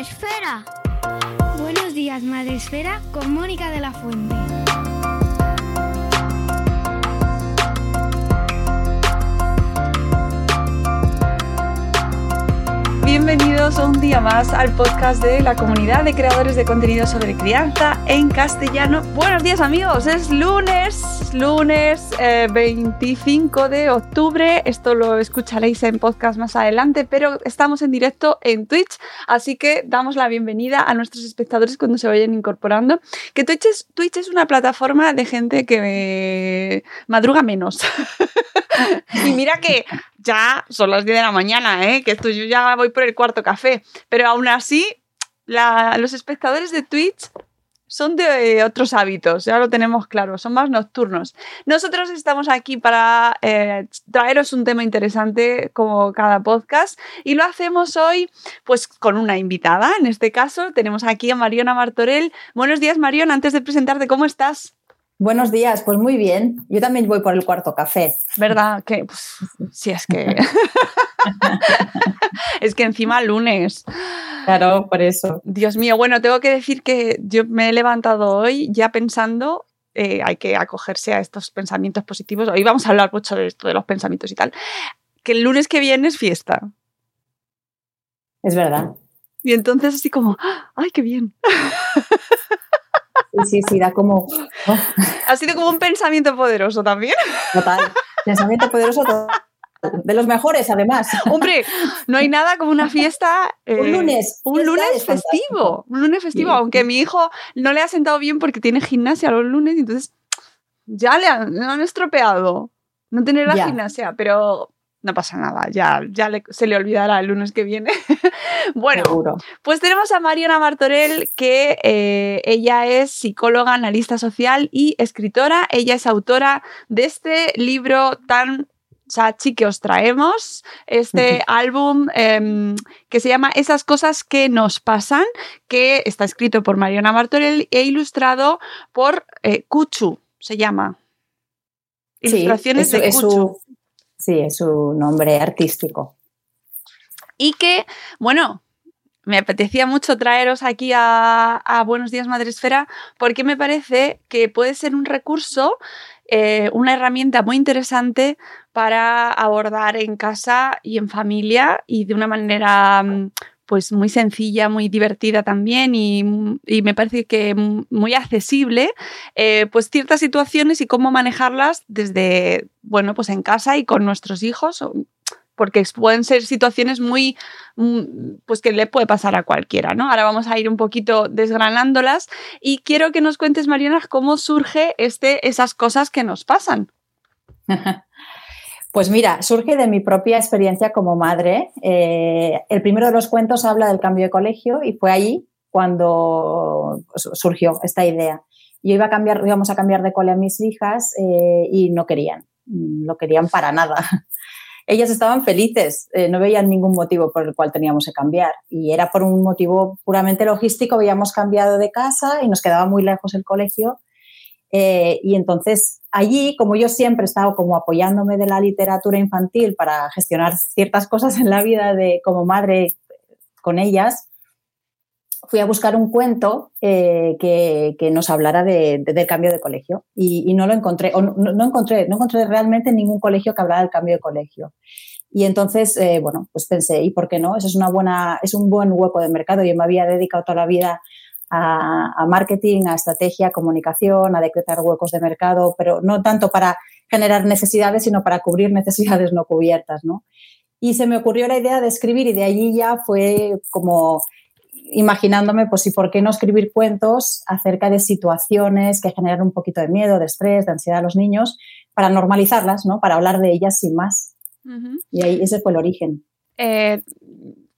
Días, Madre Esfera. Buenos días, Madre Esfera, con Mónica de la Fuente. Bienvenidos un día más al podcast de la comunidad de creadores de contenido sobre crianza en castellano. Buenos días amigos, es lunes, lunes eh, 25 de octubre. Esto lo escucharéis en podcast más adelante, pero estamos en directo en Twitch, así que damos la bienvenida a nuestros espectadores cuando se vayan incorporando. Que Twitch es, Twitch es una plataforma de gente que madruga menos. y mira que ya son las 10 de la mañana, ¿eh? que esto yo ya voy por el cuarto café, pero aún así los espectadores de Twitch son de otros hábitos, ya lo tenemos claro, son más nocturnos. Nosotros estamos aquí para eh, traeros un tema interesante como cada podcast y lo hacemos hoy pues con una invitada, en este caso tenemos aquí a Mariona Martorell. Buenos días Mariona, antes de presentarte, ¿cómo estás? Buenos días, pues muy bien. Yo también voy por el cuarto café. ¿Verdad? Que pues, sí, es que. es que encima lunes. Claro, por eso. Dios mío, bueno, tengo que decir que yo me he levantado hoy ya pensando. Eh, hay que acogerse a estos pensamientos positivos. Hoy vamos a hablar mucho de esto, de los pensamientos y tal. Que el lunes que viene es fiesta. Es verdad. Y entonces, así como, ¡ay, qué bien! Sí, sí, sí, da como. oh, Ha sido como un pensamiento poderoso también. total. Pensamiento poderoso total. De los mejores, además. Hombre, no hay nada como una fiesta. eh, Un lunes, Un lunes festivo. Un lunes festivo, Sí. aunque a mi hijo no le ha sentado bien porque tiene gimnasia los lunes, y entonces ya le han, le han estropeado no tener la Ya. gimnasia, pero no pasa nada, ya, ya le- se le olvidará el lunes que viene. bueno, Seguro. pues tenemos a Mariana Martorell, que eh, ella es psicóloga, analista social y escritora. Ella es autora de este libro tan chachi que os traemos, este álbum em, que se llama Esas cosas que nos pasan, que está escrito por Mariana Martorell e ilustrado por eh, Kuchu, se llama. Sí, Ilustraciones es, de Kuchu. Sí, es su nombre artístico. y que, bueno, me apetecía mucho traeros aquí a, Buenos Días Madresfera porque me parece que puede ser un recurso, eh, una herramienta muy interesante para abordar en casa y en familia y de una manera mm, pues muy sencilla, muy divertida también y, me parece que muy accesible, eh, pues ciertas situaciones y cómo manejarlas desde, bueno, pues en casa y con nuestros hijos, porque pueden ser situaciones muy, pues que le puede pasar a cualquiera, ¿no? Ahora vamos a ir un poquito desgranándolas y quiero que nos cuentes, Mariana, cómo surge este, esas cosas que nos pasan. Pues mira, surge de mi propia experiencia como madre. Eh, el primero de los cuentos habla del cambio de colegio y fue ahí cuando surgió esta idea. Yo iba a cambiar, íbamos a cambiar de cole a mis hijas eh, y no querían, no querían para nada. Ellas estaban felices, eh, no veían ningún motivo por el cual teníamos que cambiar y era por un motivo puramente logístico, habíamos cambiado de casa y nos quedaba muy lejos el colegio y entonces allí, como yo siempre he estado como apoyándome de la literatura infantil para gestionar ciertas cosas en la vida de como madre con ellas, fui a buscar un cuento eh, que, nos hablara del cambio de colegio y, no lo encontré, o no, encontré, no encontré realmente ningún colegio que hablara del cambio de colegio. Y entonces, eh, bueno, pues pensé, ¿y por qué no? Eso es, una buena, es un buen hueco de mercado. Yo me había dedicado toda la vida a, marketing, a estrategia, a comunicación, a decretar huecos de mercado, pero no tanto para generar necesidades, sino para cubrir necesidades no cubiertas, ¿no? Y se me ocurrió la idea de escribir y de allí ya fue como imaginándome, pues, ¿y por qué no escribir cuentos acerca de situaciones que generan un poquito de miedo, de estrés, de ansiedad a los niños, para normalizarlas, ¿no? Para hablar de ellas sin más. Y ahí ese fue el origen. Eh,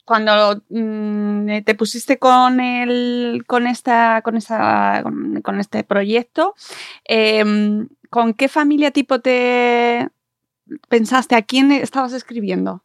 cuando mm, te pusiste con el, con esta, con esta, con, este proyecto, em, ¿con qué familia tipo te pensaste? ¿A quién estabas escribiendo?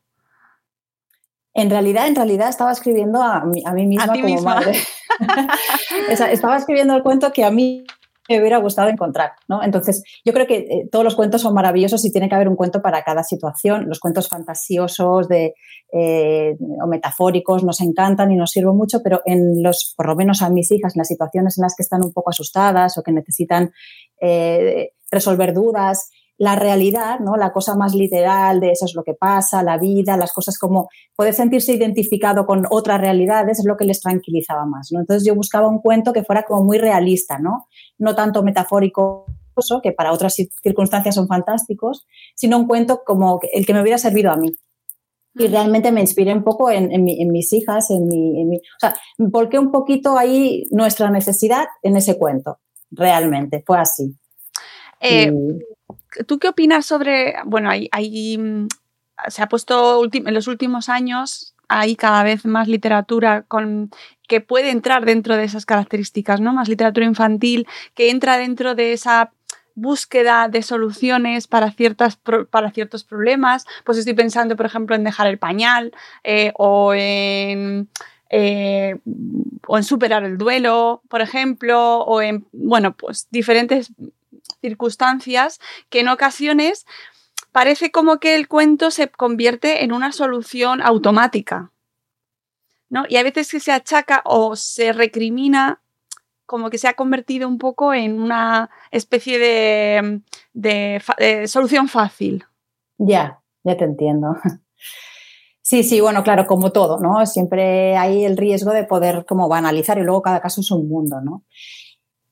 En realidad, en realidad estaba escribiendo a mí, a mí misma como madre. estaba escribiendo el cuento que a mí me hubiera gustado encontrar, ¿no? Entonces, yo creo que eh, todos los cuentos son maravillosos y tiene que haber un cuento para cada situación. Los cuentos fantasiosos de, eh, o metafóricos nos encantan y nos sirven mucho, pero en los, por lo menos a mis hijas, en las situaciones en las que están un poco asustadas o que necesitan eh, resolver dudas, la realidad, ¿no? La cosa más literal de eso es lo que pasa, la vida, las cosas como poder sentirse identificado con otras realidades es lo que les tranquilizaba más, ¿no? Entonces yo buscaba un cuento que fuera como muy realista, ¿no? No tanto metafórico, que para otras circunstancias son fantásticos, sino un cuento como el que me hubiera servido a mí. Y realmente me inspiré un poco en, mis hijas, en mi, en mi, O sea, volqué un poquito ahí nuestra necesidad en ese cuento. Realmente, fue así. Eh, ¿Tú qué opinas sobre, bueno, hay, se ha puesto en los últimos años, hay cada vez más literatura con, que puede entrar dentro de esas características, ¿no? Más literatura infantil que entra dentro de esa búsqueda de soluciones para, ciertas, para ciertos problemas. Pues estoy pensando, por ejemplo, en dejar el pañal eh, o en... Eh, o en superar el duelo, por ejemplo, o en, bueno, pues diferentes circunstancias que en ocasiones parece como que el cuento se convierte en una solución automática. ¿no? Y a veces que se achaca o se recrimina como que se ha convertido un poco en una especie de, de solución fácil. Ya, ya te entiendo. Sí, sí, bueno, claro, como todo, ¿no? Siempre hay el riesgo de poder como banalizar y luego cada caso es un mundo, ¿no?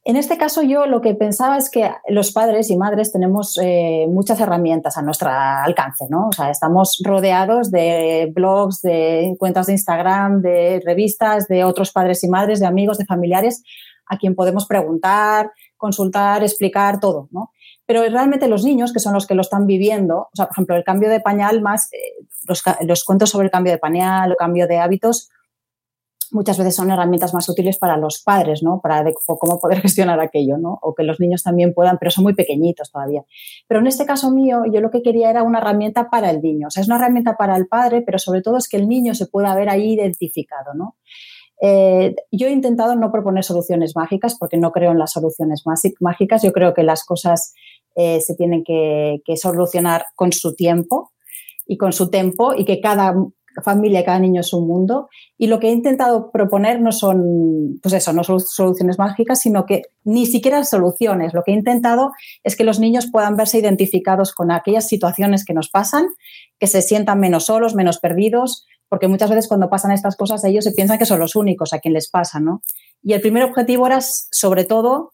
En este caso yo lo que pensaba es que los padres y madres tenemos eh, muchas herramientas a nuestro alcance, ¿no? O sea, estamos rodeados de blogs, de cuentas de Instagram, de revistas, de otros padres y madres, de amigos, de familiares, a quien podemos preguntar, consultar, explicar todo, ¿no? Pero realmente los niños, que son los que lo están viviendo, o sea, por ejemplo, el cambio de pañal más, eh, los, los cuentos sobre el cambio de pañal o cambio de hábitos, muchas veces son herramientas más útiles para los padres, ¿no? Para cómo poder gestionar aquello, ¿no? O que los niños también puedan, pero son muy pequeñitos todavía. Pero en este caso mío, yo lo que quería era una herramienta para el niño. O sea, es una herramienta para el padre, pero sobre todo es que el niño se pueda ver ahí identificado, ¿no? Eh, yo he intentado no proponer soluciones mágicas porque no creo en las soluciones mágicas. Yo creo que las cosas eh, se tienen que, que solucionar con su tiempo y con su tiempo y que cada familia, cada niño es un mundo. Y lo que he intentado proponer no son, pues eso, no son soluciones mágicas, sino que ni siquiera soluciones. Lo que he intentado es que los niños puedan verse identificados con aquellas situaciones que nos pasan, que se sientan menos solos, menos perdidos, porque muchas veces cuando pasan estas cosas ellos se piensan que son los únicos a quien les pasa, ¿no? Y el primer objetivo era, sobre todo,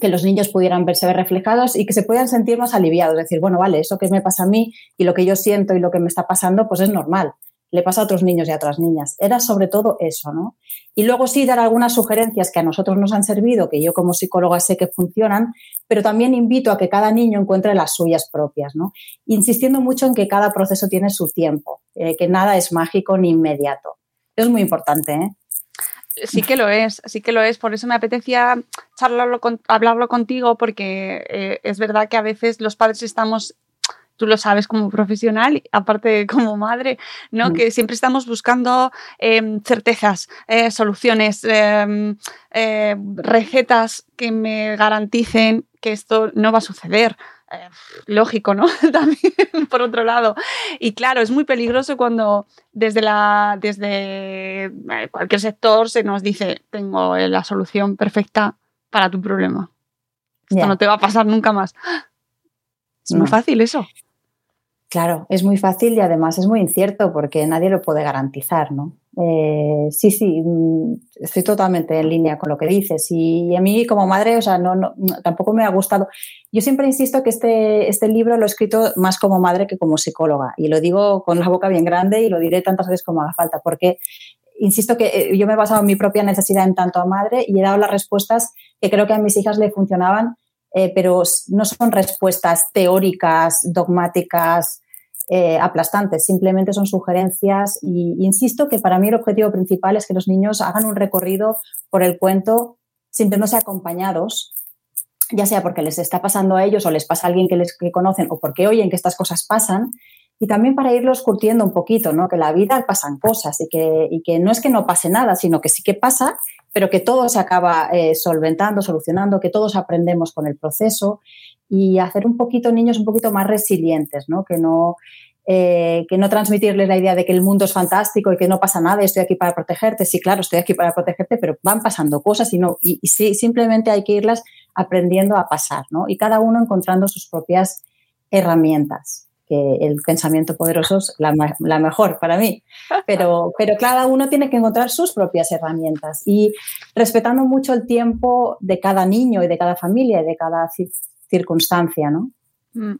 que los niños pudieran verse reflejados y que se puedan sentir más aliviados, decir, bueno, vale, eso que me pasa a mí y lo que yo siento y lo que me está pasando, pues es normal le pasa a otros niños y a otras niñas. Era sobre todo eso, ¿no? Y luego sí dar algunas sugerencias que a nosotros nos han servido, que yo como psicóloga sé que funcionan, pero también invito a que cada niño encuentre las suyas propias, ¿no? Insistiendo mucho en que cada proceso tiene su tiempo, eh, que nada es mágico ni inmediato. Es muy importante, ¿eh? Sí que lo es, sí que lo es. Por eso me apetecía charlarlo hablarlo contigo, porque eh, es verdad que a veces los padres estamos tú lo sabes como profesional, aparte como madre, ¿no? Mm. Que siempre estamos buscando em, certezas, eh, soluciones, em, eh, recetas que me garanticen que esto no va a suceder. Eh, lógico, ¿no? También, por otro lado. Y claro, es muy peligroso cuando desde, la, desde cualquier sector se nos dice, tengo la solución perfecta para tu problema. Esto no te va a pasar nunca más. Es muy fácil eso. Claro, es muy fácil y además es muy incierto porque nadie lo puede garantizar, ¿no? Eh, sí, sí, mm, estoy totalmente en línea con lo que dices y, a mí como madre, o sea, no, no, tampoco me ha gustado. Yo siempre insisto que este, este libro lo he escrito más como madre que como psicóloga y lo digo con la boca bien grande y lo diré tantas veces como haga falta porque insisto que eh, yo me he basado en mi propia necesidad en tanto a madre y he dado las respuestas que creo que a mis hijas le funcionaban eh, pero no son respuestas teóricas, dogmáticas, eh, aplastantes, simplemente son sugerencias y insisto que para mí el objetivo principal es que los niños hagan un recorrido por el cuento sintiéndose acompañados, ya sea porque les está pasando a ellos o les pasa a alguien que les conocen o porque oyen que estas cosas pasan y también para irlos curtiendo un poquito, ¿no? Que la vida pasan cosas y que, y que no es que no pase nada, sino que sí que pasa pero que todo se acaba eh, solventando, solucionando, que todos aprendemos con el proceso y hacer un poquito niños un poquito más resilientes, ¿no? Que no, eh, que no transmitirles la idea de que el mundo es fantástico y que no pasa nada y estoy aquí para protegerte. Sí, claro, estoy aquí para protegerte, pero van pasando cosas y, no, y, sí, simplemente hay que irlas aprendiendo a pasar, ¿no? Y cada uno encontrando sus propias herramientas el pensamiento poderoso es la, mejor para mí. Pero, pero cada uno tiene que encontrar sus propias herramientas y respetando mucho el tiempo de cada niño y de cada familia y de cada circunstancia, ¿no? Mm,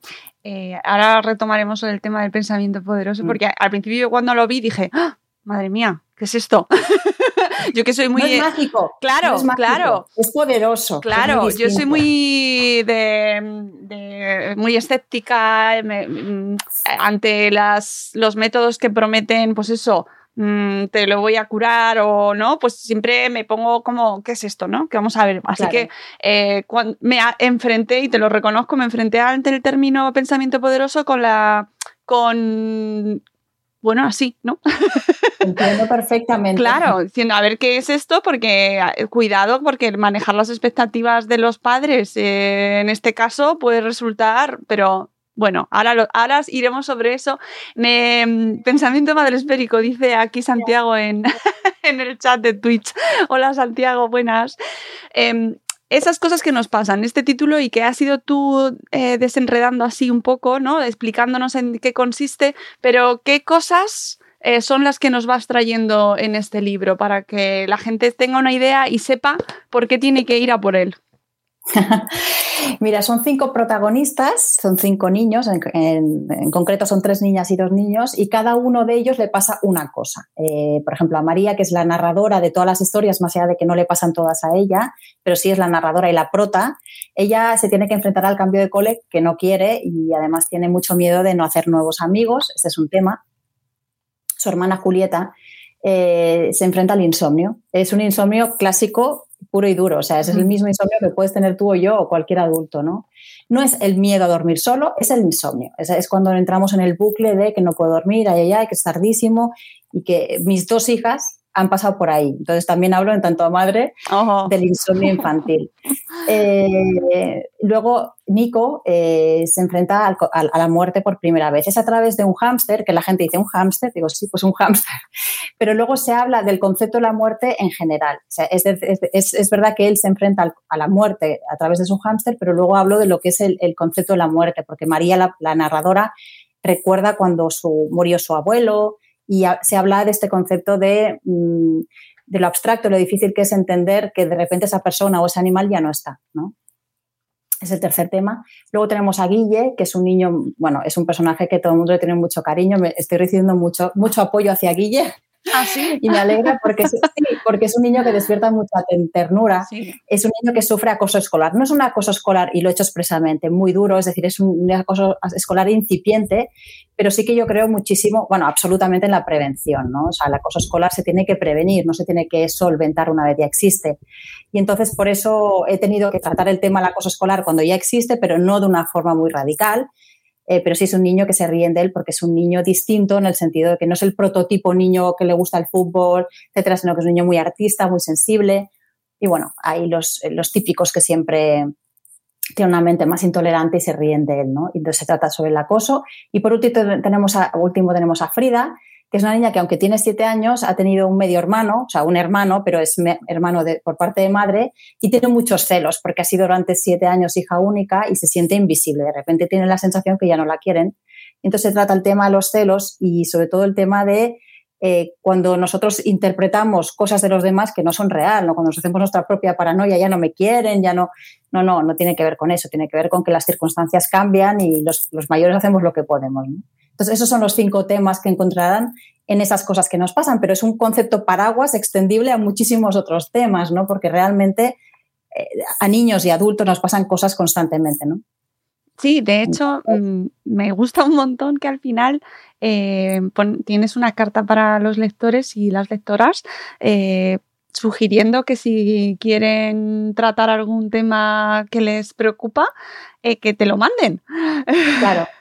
eh, ahora retomaremos el tema del pensamiento poderoso, mm. porque al principio cuando lo vi dije, ¡Ah! madre mía, ¿qué es esto? yo que soy muy. es mágico. Claro, claro. Es poderoso. Claro, yo soy muy de, muy escéptica mm, ante las, los métodos que prometen, pues eso. Mm, te lo voy a curar o no, pues siempre me pongo como, ¿qué es esto? ¿no? Que vamos a ver. Así que eh, cuando me enfrenté, y te lo reconozco, me enfrenté ante el término pensamiento poderoso con la con bueno, así, ¿no? Entiendo perfectamente. Claro, diciendo, a ver qué es esto, porque eh, cuidado, porque manejar las expectativas de los padres eh, en este caso puede resultar, pero bueno, ahora, lo, ahora iremos sobre eso. Me, mm, pensamiento madresférico, dice aquí Santiago en, en, el chat de Twitch. Hola Santiago, buenas. Em, esas cosas que nos pasan, este título y que has sido tú eh, desenredando así un poco, ¿no? Explicándonos en qué consiste, pero qué cosas eh, son las que nos vas trayendo en este libro para que la gente tenga una idea y sepa por qué tiene que ir a por él. Mira, son cinco protagonistas, son cinco niños, en, concreto son tres niñas y dos niños, y cada uno de ellos le pasa una cosa. Eh, por ejemplo, a María, que es la narradora de todas las historias, más allá de que no le pasan todas a ella, pero sí es la narradora y la prota, ella se tiene que enfrentar al cambio de cole que no quiere y además tiene mucho miedo de no hacer nuevos amigos, ese es un tema. Su hermana Julieta eh, se enfrenta al insomnio. Es un insomnio clásico puro y duro. O sea, es el mismo insomnio que puedes tener tú o yo o cualquier adulto, ¿no? No es el miedo a dormir solo, es el insomnio. Es, es cuando entramos en el bucle de que no puedo dormir, ay, ay, que es tardísimo y que mis dos hijas han pasado por ahí. Entonces también hablo en tanto a madre del insomnio infantil. Eh, luego Nico eh, se enfrenta a la muerte por primera vez. Es a través de un hámster, que la gente dice un hámster, digo sí, pues un hámster. Pero luego se habla del concepto de la muerte en general. es, verdad que él se enfrenta a la muerte a través de su hámster, pero luego hablo de lo que es el, concepto de la muerte, porque María, la, narradora, recuerda cuando su, murió su abuelo, y se habla de este concepto de, mm, de, lo abstracto, lo difícil que es entender que de repente esa persona o ese animal ya no está, ¿no? Es el tercer tema. Luego tenemos a Guille, que es un niño, bueno, es un personaje que todo el mundo le tiene mucho cariño. Me estoy recibiendo mucho, mucho apoyo hacia Guille. ¿Ah, y me alegra porque es, porque es un niño que despierta mucha ternura. Es un niño que sufre acoso escolar. No es un acoso escolar, y lo he hecho expresamente, muy duro, es decir, es un acoso escolar incipiente, pero sí que yo creo muchísimo, bueno, absolutamente en la prevención, ¿no? O sea, el acoso escolar se tiene que prevenir, no se tiene que solventar una vez ya existe. Y entonces por eso he tenido que tratar el tema del acoso escolar cuando ya existe, pero no de una forma muy radical eh, pero sí es un niño que se ríen de él porque es un niño distinto en el sentido de que no es el prototipo niño que le gusta el fútbol, etcétera, sino que es un niño muy artista, muy sensible. Y bueno, hay los, los típicos que siempre tienen una mente más intolerante y se ríen de él, ¿no? Entonces se trata sobre el acoso. Y por último tenemos último tenemos a Frida, que es una niña que aunque tiene siete años ha tenido un medio hermano, o sea, un hermano, pero es hermano por parte de madre y tiene muchos celos porque ha sido durante siete años hija única y se siente invisible. De repente tiene la sensación que ya no la quieren. Entonces se trata el tema de los celos y sobre todo el tema de eh, cuando nosotros interpretamos cosas de los demás que no son real, cuando nos hacemos nuestra propia paranoia, ya no me quieren, ya no, no, no, no tiene que ver con eso, tiene que ver con que las circunstancias cambian y los, los mayores hacemos lo que podemos. Entonces, esos son los cinco temas que encontrarán en esas cosas que nos pasan, pero es un concepto paraguas extendible a muchísimos otros temas, ¿no? Porque realmente eh, a niños y adultos nos pasan cosas constantemente, ¿no? Sí, de hecho, mm, me gusta un montón que al final eh, tienes una carta para los lectores y las lectoras eh, sugiriendo que si quieren tratar algún tema que les preocupa, que te lo manden. Claro.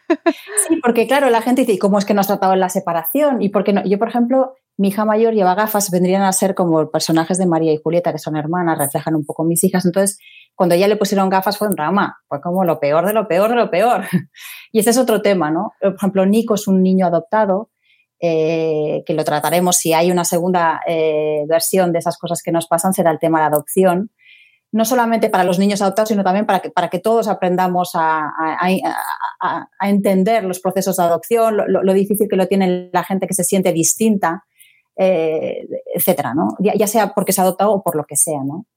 Sí, porque claro, la gente dice, ¿y cómo es que no has tratado en la separación? ¿Y por qué no? Yo, por ejemplo, mi hija mayor lleva gafas, vendrían a ser como personajes de María y Julieta, que son hermanas, reflejan un poco mis hijas. Entonces, cuando ella le pusieron gafas fue un drama, fue como lo peor de lo peor de lo peor. Y ese es otro tema, ¿no? Por ejemplo, Nico es un niño adoptado, eh, que lo trataremos si hay una segunda eh, versión de esas cosas que nos pasan, será el tema de la adopción no solamente para los niños adoptados, sino también para que, para que todos aprendamos a, entender los procesos de adopción, lo, difícil que lo tiene la gente que se siente distinta, eh, etcétera, ¿no? Ya, sea porque se ha adoptado o por lo que sea, ¿no?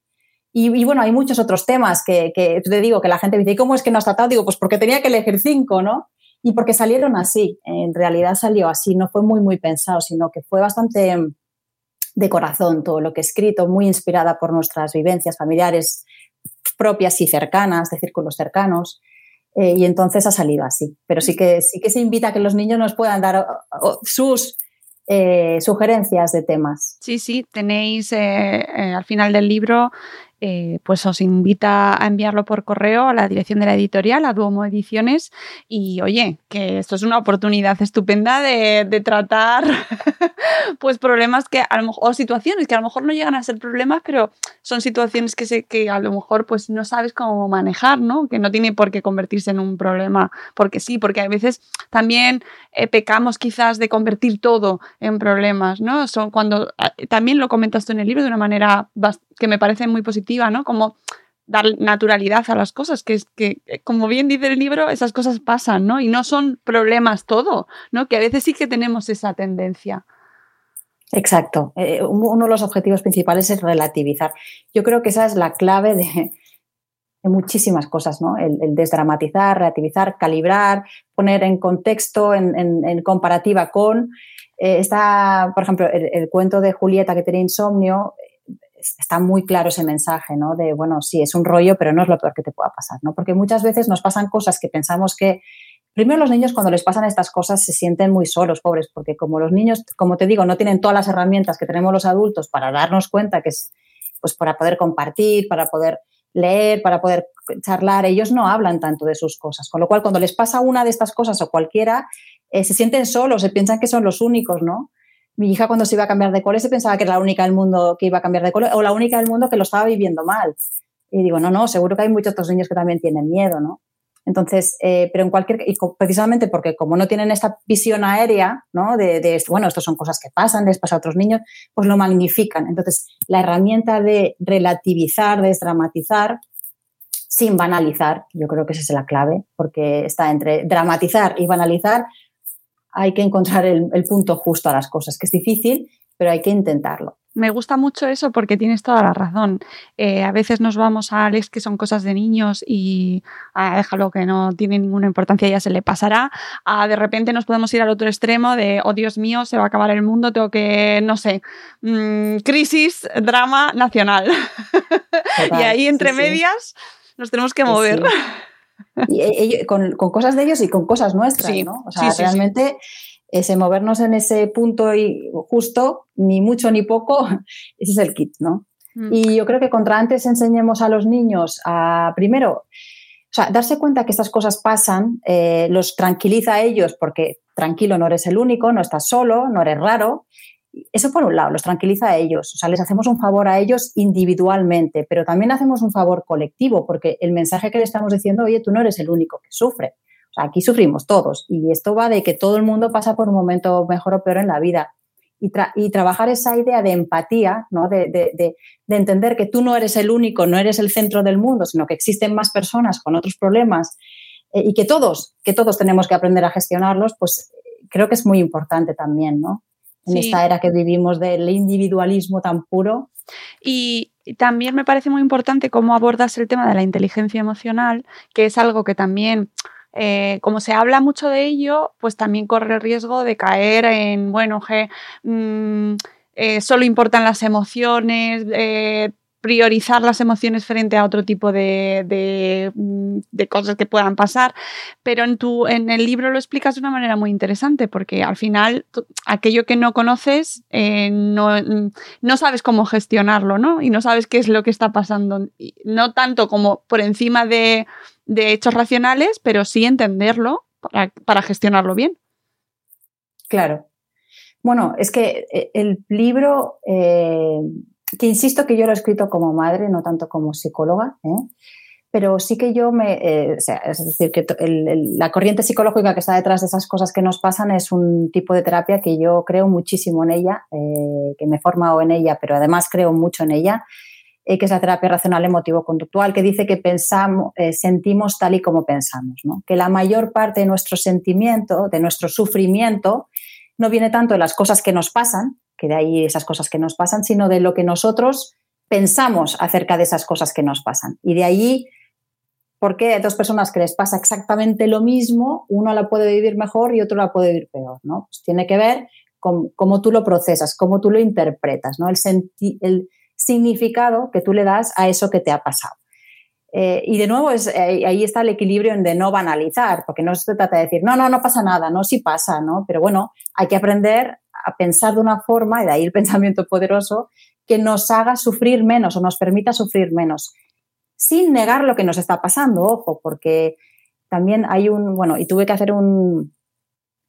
Y, bueno, hay muchos otros temas que, que, te digo que la gente dice, ¿y cómo es que no has tratado? Digo, pues porque tenía que elegir cinco, ¿no? Y porque salieron así, en realidad salió así, no fue muy, muy pensado, sino que fue bastante de corazón todo lo que he escrito, muy inspirada por nuestras vivencias familiares propias y cercanas, de círculos cercanos. Eh, y entonces ha salido así. Pero sí que, sí que se invita a que los niños nos puedan dar sus eh, sugerencias de temas. Sí, sí, tenéis eh, al final del libro eh, pues os invita a enviarlo por correo a la dirección de la editorial, a Duomo Ediciones. Y oye, que esto es una oportunidad estupenda de, tratar pues problemas que a lo mejor, o situaciones que a lo mejor no llegan a ser problemas, pero son situaciones que, se, que a lo mejor pues no sabes cómo manejar, ¿no? Que no tiene por qué convertirse en un problema, porque sí, porque a veces también eh, pecamos quizás de convertir todo en problemas, ¿no? Son cuando ah, también lo comentas tú en el libro de una manera que me parece muy positiva, ¿no? Como dar naturalidad a las cosas, que es que, eh, como bien dice el libro, esas cosas pasan, ¿no? Y no son problemas todo, ¿no? Que a veces sí que tenemos esa tendencia. Exacto. Eh, uno de los objetivos principales es relativizar. Yo creo que esa es la clave de, muchísimas cosas, ¿no? El, desdramatizar, relativizar, calibrar, poner en contexto, en, comparativa con. Eh, está, por ejemplo, el, el, cuento de Julieta que tiene insomnio, está muy claro ese mensaje, ¿no? De, bueno, sí, es un rollo, pero no es lo peor que te pueda pasar, ¿no? Porque muchas veces nos pasan cosas que pensamos que... Primero los niños cuando les pasan estas cosas se sienten muy solos, pobres, porque como los niños, como te digo, no tienen todas las herramientas que tenemos los adultos para darnos cuenta que es, pues para poder compartir, para poder leer, para poder charlar, ellos no hablan tanto de sus cosas. Con lo cual, cuando les pasa una de estas cosas o cualquiera, eh, se sienten solos, se piensan que son los únicos, ¿no? Mi hija cuando se iba a cambiar de cole se pensaba que era la única del mundo que iba a cambiar de cole o la única del mundo que lo estaba viviendo mal. Y digo, no, no, seguro que hay muchos otros niños que también tienen miedo, ¿no? Entonces, eh, pero en cualquier, y precisamente porque como no tienen esta visión aérea, ¿no? De, de, bueno, esto son cosas que pasan, les pasa a otros niños, pues lo magnifican. Entonces, la herramienta de relativizar, de desdramatizar, sin banalizar, yo creo que esa es la clave, porque está entre dramatizar y banalizar, hay que encontrar el, el punto justo a las cosas, que es difícil, pero hay que intentarlo. Me gusta mucho eso porque tienes toda la razón. Eh, a veces nos vamos a Alex que son cosas de niños y ah, déjalo que no tiene ninguna importancia, ya se le pasará. A de repente nos podemos ir al otro extremo de, oh Dios mío, se va a acabar el mundo, tengo que, no sé, mm, crisis, drama nacional. y ahí entre medias nos tenemos que mover. Y, eh, con, con, cosas de ellos y con cosas nuestras, ¿no? O sea, realmente ese movernos en ese punto y justo, ni mucho ni poco, ese es el kit, ¿no? Mm. Y yo creo que contra antes enseñemos a los niños a, primero, o sea, darse cuenta que estas cosas pasan, eh, los tranquiliza a ellos porque tranquilo, no eres el único, no estás solo, no eres raro. Eso por un lado, los tranquiliza a ellos, o sea, les hacemos un favor a ellos individualmente, pero también hacemos un favor colectivo porque el mensaje que le estamos diciendo, oye, tú no eres el único que sufre aquí sufrimos todos y esto va de que todo el mundo pasa por un momento mejor o peor en la vida. Y, trabajar esa idea de empatía, ¿no? de, entender que tú no eres el único, no eres el centro del mundo, sino que existen más personas con otros problemas eh, y que todos, que todos tenemos que aprender a gestionarlos, pues creo que es muy importante también, ¿no? En esta era que vivimos del individualismo tan puro. Y, también me parece muy importante cómo abordas el tema de la inteligencia emocional, que es algo que también eh, como se habla mucho de ello, pues también corre el riesgo de caer en, bueno, que mm, eh, solo importan las emociones, eh, priorizar las emociones frente a otro tipo de, mm, de, cosas que puedan pasar. Pero en, tu, en el libro lo explicas de una manera muy interesante, porque al final aquello que no conoces no, mm, no, sabes cómo gestionarlo, ¿no? Y no sabes qué es lo que está pasando. No tanto como por encima de de hechos racionales, pero sí entenderlo para, gestionarlo bien. Claro. Bueno, es que eh, el libro, eh, que insisto que yo lo he escrito como madre, no tanto como psicóloga, ¿eh? pero sí que yo me, es decir, que la corriente psicológica que está detrás de esas cosas que nos pasan es un tipo de terapia que yo creo muchísimo en ella, que me he formado en ella, pero además creo mucho en ella eh, que es la terapia racional emotivo-conductual, que dice que pensamos, eh, sentimos tal y como pensamos, que la mayor parte de nuestro sentimiento, de nuestro sufrimiento, no viene tanto de las cosas que nos pasan, que de ahí esas cosas que nos pasan, sino de lo que nosotros pensamos acerca de esas cosas que nos pasan. Y de ahí, ¿por qué hay dos personas que les pasa exactamente lo mismo, uno la puede vivir mejor y otro la puede vivir peor? ¿no? Pues tiene que ver con cómo tú lo procesas, cómo tú lo interpretas, ¿no? el, el significado que tú le das a eso que te ha pasado. Eh, y de nuevo, es, ahí está el equilibrio en de no banalizar, porque no se trata de decir, no, no, no pasa nada, no, sí pasa, ¿no? Pero bueno, hay que aprender a pensar de una forma, y de ahí el pensamiento poderoso, que nos haga sufrir menos o nos permita sufrir menos, sin negar lo que nos está pasando, ojo, porque también hay un, bueno, y tuve que hacer un,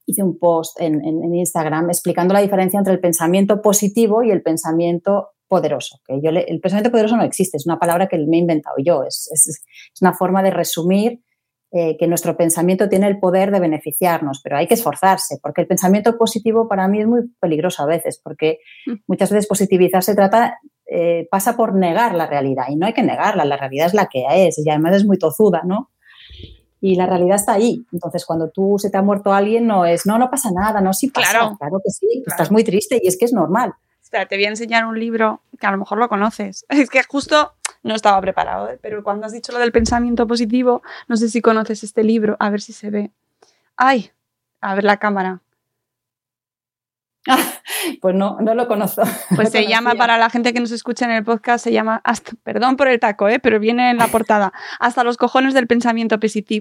hice un post en, en Instagram explicando la diferencia entre el pensamiento positivo y el pensamiento poderoso. Que yo el pensamiento poderoso no existe, es una palabra que me he inventado yo, es, es, una forma de resumir eh, que nuestro pensamiento tiene el poder de beneficiarnos, pero hay que esforzarse, porque el pensamiento positivo para mí es muy peligroso a veces, porque mm. muchas veces positivizar se trata, eh, pasa por negar la realidad, y no hay que negarla, la realidad es la que es, y además es muy tozuda, ¿no? y la realidad está ahí. Entonces, cuando tú se te ha muerto alguien, no es, no, no pasa nada, no, sí pasa, claro, claro que sí, estás muy triste y es que es normal te voy a enseñar un libro que a lo mejor lo conoces. Es que justo no estaba preparado, ¿eh? pero cuando has dicho lo del pensamiento positivo, no sé si conoces este libro, a ver si se ve. Ay, a ver la cámara. pues no, no lo conozco. Pues se llama, para la gente que nos escucha en el podcast, se llama, perdón por el taco, ¿eh? pero viene en la portada, Hasta los cojones del pensamiento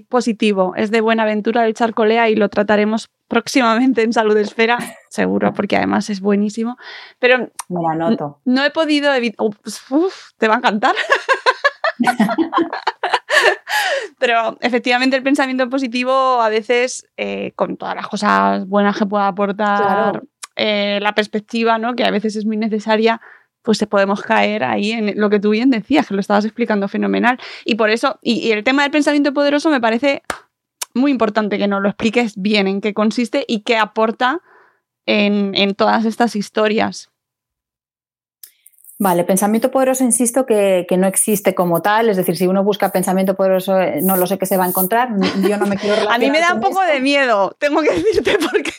positivo. Es de Buenaventura del Charcolea y lo trataremos próximamente en Salud Esfera, seguro, porque además es buenísimo. Pero Me la noto. no he podido evitar... Te va a encantar. Pero efectivamente el pensamiento positivo a veces, eh, con todas las cosas buenas que pueda aportar, eh, la perspectiva, ¿no? que a veces es muy necesaria, pues se podemos caer ahí en lo que tú bien decías, que lo estabas explicando fenomenal. Y por eso, y, el tema del pensamiento poderoso me parece muy importante que nos lo expliques bien en qué consiste y qué aporta en, en todas estas historias. Vale, pensamiento poderoso, insisto que, no existe como tal, es decir, si uno busca pensamiento poderoso, eh, no lo sé qué se va a encontrar, yo no me quiero A mí me da un poco de miedo, tengo que decirte por qué.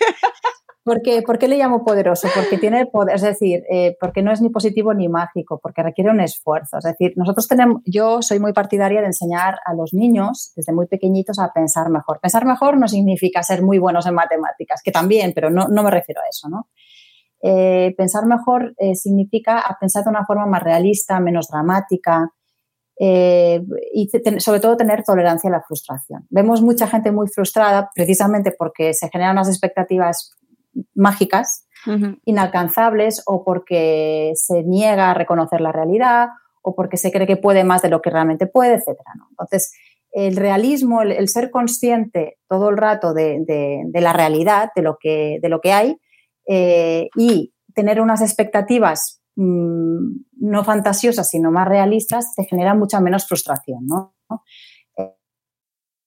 Porque, ¿Por qué le llamo poderoso? Porque tiene poder, es decir, eh, porque no es ni positivo ni mágico, porque requiere un esfuerzo. Es decir, nosotros tenemos, yo soy muy partidaria de enseñar a los niños desde muy pequeñitos a pensar mejor. Pensar mejor no significa ser muy buenos en matemáticas, que también, pero no, no me refiero a eso, ¿no? Eh, pensar mejor eh, significa pensar de una forma más realista, menos dramática y sobre todo tener tolerancia a la frustración. Vemos mucha gente muy frustrada precisamente porque se generan unas expectativas mágicas, inalcanzables, o porque se niega a reconocer la realidad, o porque se cree que puede más de lo que realmente puede, etc. Entonces, el realismo, el, ser consciente todo el rato de, la realidad, de lo que, de lo que hay, eh, y tener unas expectativas mm, no fantasiosas, sino más realistas, te genera mucha menos frustración. ¿no?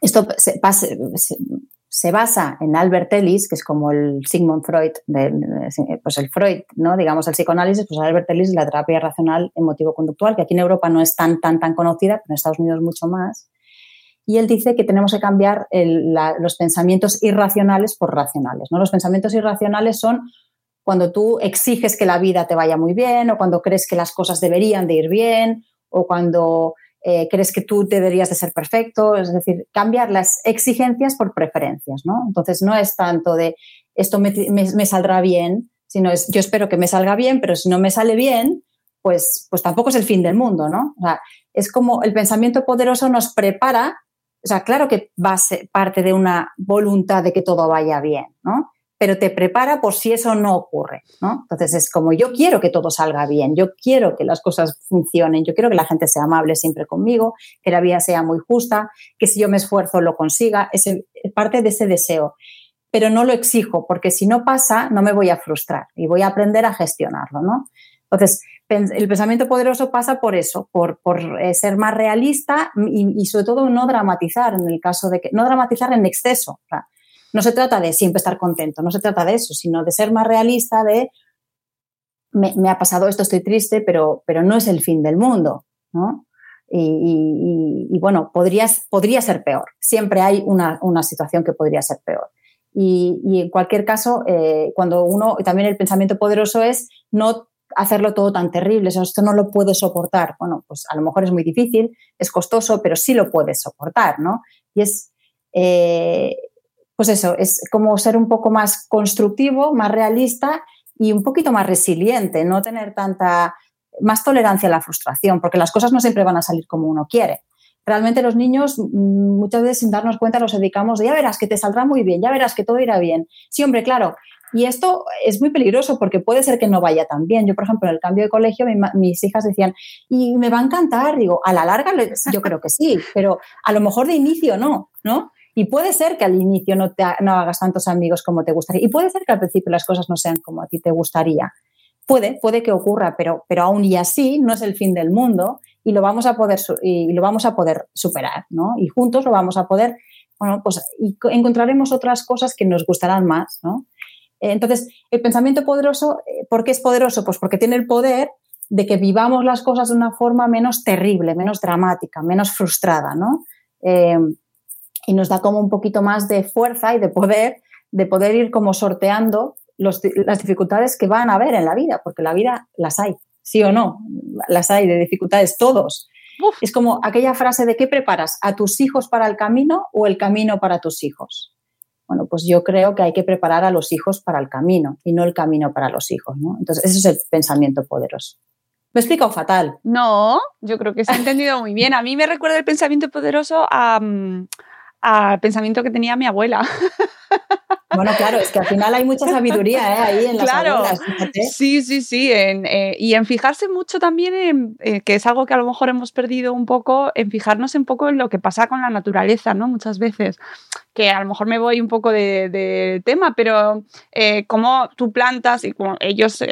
Esto se, se, basa en Albert Ellis, que es como el Sigmund Freud, pues el Freud, ¿no? digamos el psicoanálisis, pues Albert Ellis la terapia racional emotivo-conductual, que aquí en Europa no es tan, tan, tan conocida, pero en Estados Unidos mucho más. Y él dice que tenemos que cambiar los pensamientos irracionales por racionales. ¿no? Los pensamientos irracionales son cuando tú exiges que la vida te vaya muy bien o cuando crees que las cosas deberían de ir bien o cuando eh, crees que tú deberías de ser perfecto, es decir, cambiar las exigencias por preferencias, ¿no? Entonces no es tanto de esto me, saldrá bien, sino es yo espero que me salga bien, pero si no me sale bien, pues, pues tampoco es el fin del mundo, ¿no? O sea, es como el pensamiento poderoso nos prepara, o sea, claro que va a ser parte de una voluntad de que todo vaya bien, ¿no? Pero te prepara por si eso no ocurre, ¿no? Entonces es como yo quiero que todo salga bien, yo quiero que las cosas funcionen, yo quiero que la gente sea amable siempre conmigo, que la vida sea muy justa, que si yo me esfuerzo lo consiga, es parte de ese deseo. Pero no lo exijo, porque si no pasa, no me voy a frustrar y voy a aprender a gestionarlo, ¿no? Entonces, el pensamiento poderoso pasa por eso, por, eh, ser más realista y, sobre todo no dramatizar en el caso de que, no dramatizar en exceso. No se trata de siempre estar contento, no se trata de eso, sino de ser más realista, de me, ha pasado esto, estoy triste, pero, pero no es el fin del mundo, ¿no? Y, bueno, podría, ser peor. Siempre hay una, situación que podría ser peor. Y, en cualquier caso, eh, cuando uno, también el pensamiento poderoso es no hacerlo todo tan terrible, esto no lo puedo soportar. Bueno, pues a lo mejor es muy difícil, es costoso, pero sí lo puedes soportar, ¿no? Y es, eh, pues eso, es como ser un poco más constructivo, más realista y un poquito más resiliente, no tener tanta, más tolerancia a la frustración, porque las cosas no siempre van a salir como uno quiere. Realmente los niños mm, muchas veces sin darnos cuenta nos dedicamos de ya verás que te saldrá muy bien, ya verás que todo irá bien. Sí, hombre, claro. Y esto es muy peligroso porque puede ser que no vaya tan bien. Yo, por ejemplo, en el cambio de colegio, mis hijas decían, y me va a encantar. Digo, a la larga yo creo que sí, pero a lo mejor de inicio no, ¿no? Y puede ser que al inicio no, te, hagas tantos amigos como te gustaría. Y puede ser que al principio las cosas no sean como a ti te gustaría. Puede, puede que ocurra, pero, pero aún y así no es el fin del mundo y lo vamos a poder, y lo vamos a poder superar, ¿no? Y juntos lo vamos a poder, bueno, pues y encontraremos otras cosas que nos gustarán más, ¿no? Entonces, el pensamiento poderoso, eh, ¿por qué es poderoso? Pues porque tiene el poder de que vivamos las cosas de una forma menos terrible, menos dramática, menos frustrada, ¿no? Eh, y nos da como un poquito más de fuerza y de poder, de poder ir como sorteando las dificultades que van a haber en la vida, porque la vida las hay, ¿sí o no? Las hay de dificultades todos. Es como aquella frase de ¿qué preparas? ¿A tus hijos para el camino o el camino para tus hijos? Bueno, pues yo creo que hay que preparar a los hijos para el camino y no el camino para los hijos, ¿no? Entonces, ese es el pensamiento poderoso. ¿Me he explicado fatal? No, yo creo que se ha entendido muy bien. A mí me recuerda el pensamiento poderoso a, mm, al pensamiento que tenía mi abuela. Bueno, claro, es que al final hay mucha sabiduría ¿eh? ahí en las claro, Sí, sí, sí. Eh, y en fijarse mucho también en, eh, que es algo que a lo mejor hemos perdido un poco, en fijarnos un poco en lo que pasa con la naturaleza, ¿no? Muchas veces. Que a lo mejor me voy un poco de, tema, pero como tú plantas y como ellos,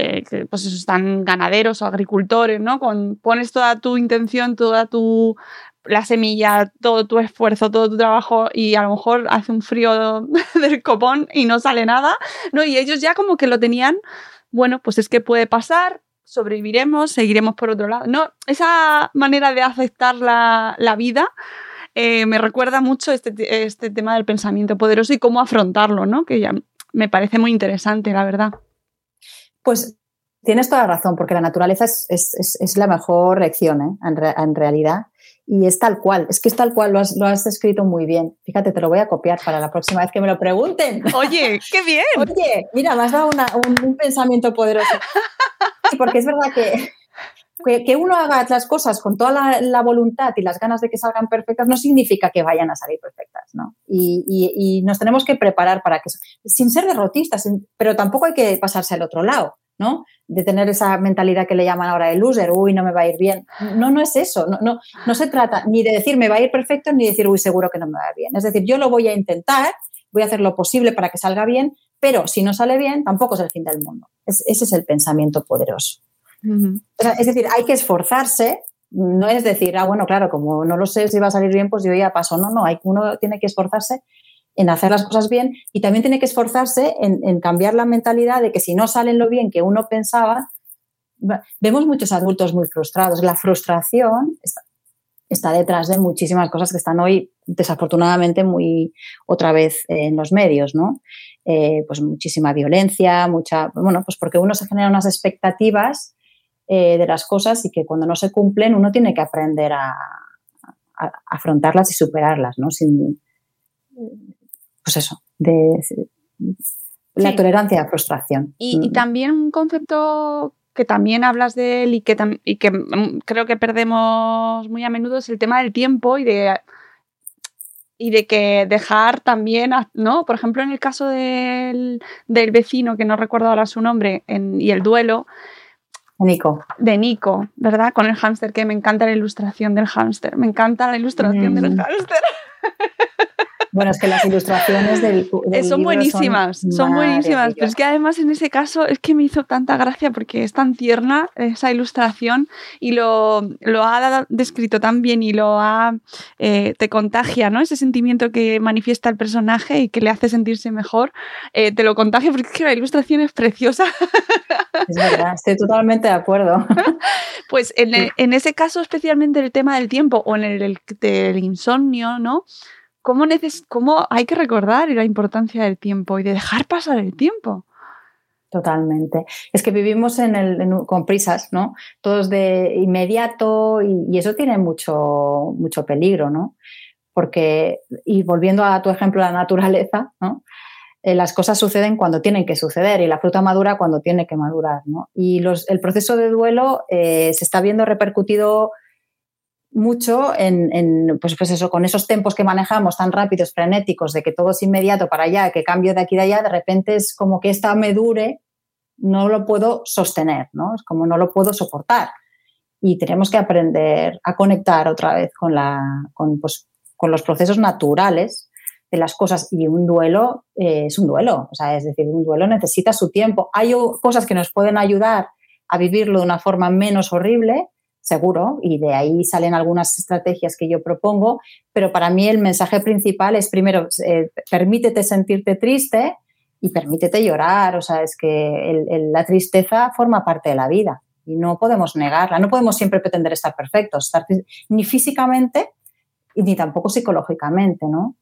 pues están ganaderos o agricultores, ¿no? Con, pones toda tu intención, toda tu la semilla, todo tu esfuerzo, todo tu trabajo y a lo mejor hace un frío del copón y no sale nada, ¿no? Y ellos ya como que lo tenían, bueno, pues es que puede pasar, sobreviviremos, seguiremos por otro lado. No, esa manera de aceptar la, vida eh, me recuerda mucho este, este tema del pensamiento poderoso y cómo afrontarlo, ¿no? Que ya me parece muy interesante, la verdad. Pues tienes toda la razón, porque la naturaleza es, la mejor lección, ¿eh? en realidad y es tal cual, es que es tal cual, lo has, lo has escrito muy bien. Fíjate, te lo voy a copiar para la próxima vez que me lo pregunten. Oye, qué bien. Oye, mira, me has dado un, pensamiento poderoso. porque es verdad que, que, uno haga las cosas con toda la, voluntad y las ganas de que salgan perfectas no significa que vayan a salir perfectas, ¿no? Y, y, nos tenemos que preparar para que, sin ser derrotistas, pero tampoco hay que pasarse al otro lado. ¿no? De tener esa mentalidad que le llaman ahora el loser, uy, no me va a ir bien. No, no es eso. No, no, no se trata ni de decir me va a ir perfecto ni de decir, uy, seguro que no me va a ir bien. Es decir, yo lo voy a intentar, voy a hacer lo posible para que salga bien, pero si no sale bien, tampoco es el fin del mundo. ese es el pensamiento poderoso. Es decir, hay que esforzarse, no es decir, ah, bueno, claro, como no lo sé si va a salir bien, pues yo ya paso. No, no, hay, uno tiene que esforzarse en hacer las cosas bien y también tiene que esforzarse en, cambiar la mentalidad de que si no salen lo bien que uno pensaba, vemos muchos adultos muy frustrados. La frustración está, detrás de muchísimas cosas que están hoy desafortunadamente muy otra vez en los medios, ¿no? Eh, pues muchísima violencia, mucha, bueno, pues porque uno se genera unas expectativas eh, de las cosas y que cuando no se cumplen uno tiene que aprender a, afrontarlas y superarlas, ¿no? Pues eso, de la tolerancia a la frustración. Y, mm. también un concepto que también hablas de él y que, y que mm, creo que perdemos muy a menudo es el tema del tiempo y de y de que dejar también, ¿no? Por ejemplo, en el caso del, vecino, que no recuerdo ahora su nombre, y el duelo. Nico. De Nico, ¿verdad? Con el hámster, que me encanta la ilustración del hámster. Me encanta la ilustración del mm. hámster. Bueno, es que las ilustraciones del, eh, son buenísimas, son, buenísimas. Pero es que además en ese caso es que me hizo tanta gracia porque es tan tierna esa ilustración y lo, lo ha descrito tan bien y lo ha eh, te contagia, ¿no? Ese sentimiento que manifiesta el personaje y que le hace sentirse mejor, eh, te lo contagia porque es que la ilustración es preciosa. Es verdad, estoy totalmente de acuerdo. Pues en, en ese caso especialmente el tema del tiempo o en el del insomnio, ¿no? ¿Cómo, cómo hay que recordar la importancia del tiempo y de dejar pasar el tiempo? Totalmente. Es que vivimos con prisas, ¿no? Todos de inmediato y, eso tiene mucho, mucho peligro, ¿no? Porque, y volviendo a tu ejemplo, la naturaleza. Eh, las cosas suceden cuando tienen que suceder y la fruta madura cuando tiene que madurar, ¿no? Y los, el proceso de duelo eh, se está viendo repercutido mucho en, pues, pues, eso, con esos tempos que manejamos tan rápidos, frenéticos, de que todo es inmediato para allá, que cambio de aquí de allá, de repente es como que esta me dure, no lo puedo sostener, ¿no? Es como no lo puedo soportar. Y tenemos que aprender a conectar otra vez con, la, con, pues, con los procesos naturales de las cosas. Y un duelo eh, es un duelo, o sea, es decir, un duelo necesita su tiempo. Hay cosas que nos pueden ayudar a vivirlo de una forma menos horrible, seguro, y de ahí salen algunas estrategias que yo propongo, pero para mí el mensaje principal es primero, eh, permítete sentirte triste y permítete llorar, o sea, es que la tristeza forma parte de la vida y no podemos negarla, no podemos siempre pretender estar perfectos, estar, ni físicamente ni tampoco psicológicamente, ¿no?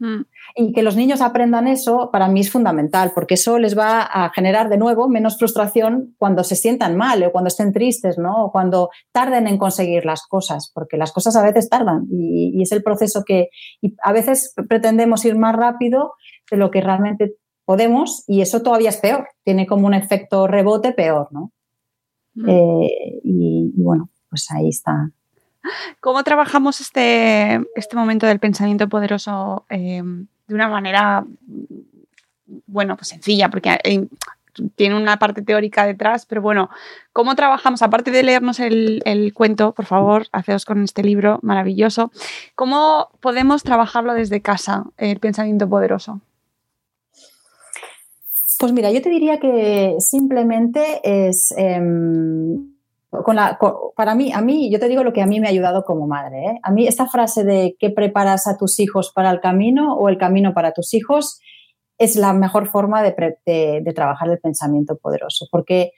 Mm. Y que los niños aprendan eso para mí es fundamental, porque eso les va a generar de nuevo menos frustración cuando se sientan mal o cuando estén tristes, ¿no? O cuando tarden en conseguir las cosas, porque las cosas a veces tardan y, es el proceso que a veces pretendemos ir más rápido de lo que realmente podemos y eso todavía es peor, tiene como un efecto rebote peor, ¿no? Mm. Eh, y bueno, pues ahí está ¿Cómo trabajamos este, este momento del pensamiento poderoso eh, de una manera, bueno, pues sencilla, porque tiene una parte teórica detrás, pero bueno, ¿cómo trabajamos? Aparte de leernos el, cuento, por favor, haceos con este libro maravilloso, ¿cómo podemos trabajarlo desde casa, el pensamiento poderoso? Pues mira, yo te diría que simplemente es... Em, para mí, a mí, yo te digo lo que a mí me ha ayudado como madre. ¿eh? A mí esta frase de que preparas a tus hijos para el camino o el camino para tus hijos es la mejor forma de, trabajar el pensamiento poderoso, porque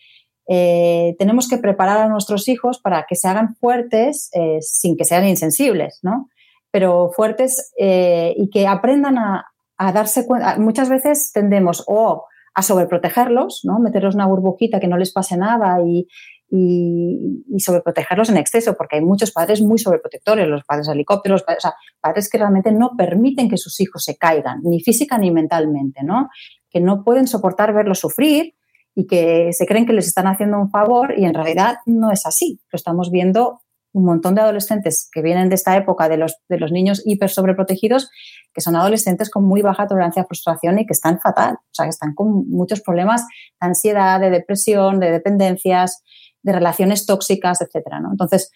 eh, tenemos que preparar a nuestros hijos para que se hagan fuertes eh, sin que sean insensibles, ¿no? Pero fuertes y que aprendan a, a darse cuenta. Muchas veces tendemos o a sobreprotegerlos, ¿no? Meterlos una burbujita que no les pase nada y, y, sobreprotegerlos en exceso, porque hay muchos padres muy sobreprotectores, los padres helicópteros, los padres, o sea, padres que realmente no permiten que sus hijos se caigan, ni física ni mentalmente, ¿no? Que no pueden soportar verlos sufrir y que se creen que les están haciendo un favor y en realidad no es así. Lo estamos viendo un montón de adolescentes que vienen de esta época de los, de los niños hiper sobreprotegidos, que son adolescentes con muy baja tolerancia a frustración y que están fatal, o sea, que están con muchos problemas de ansiedad, de depresión, de dependencias, de relaciones tóxicas, etcétera. ¿no? Entonces,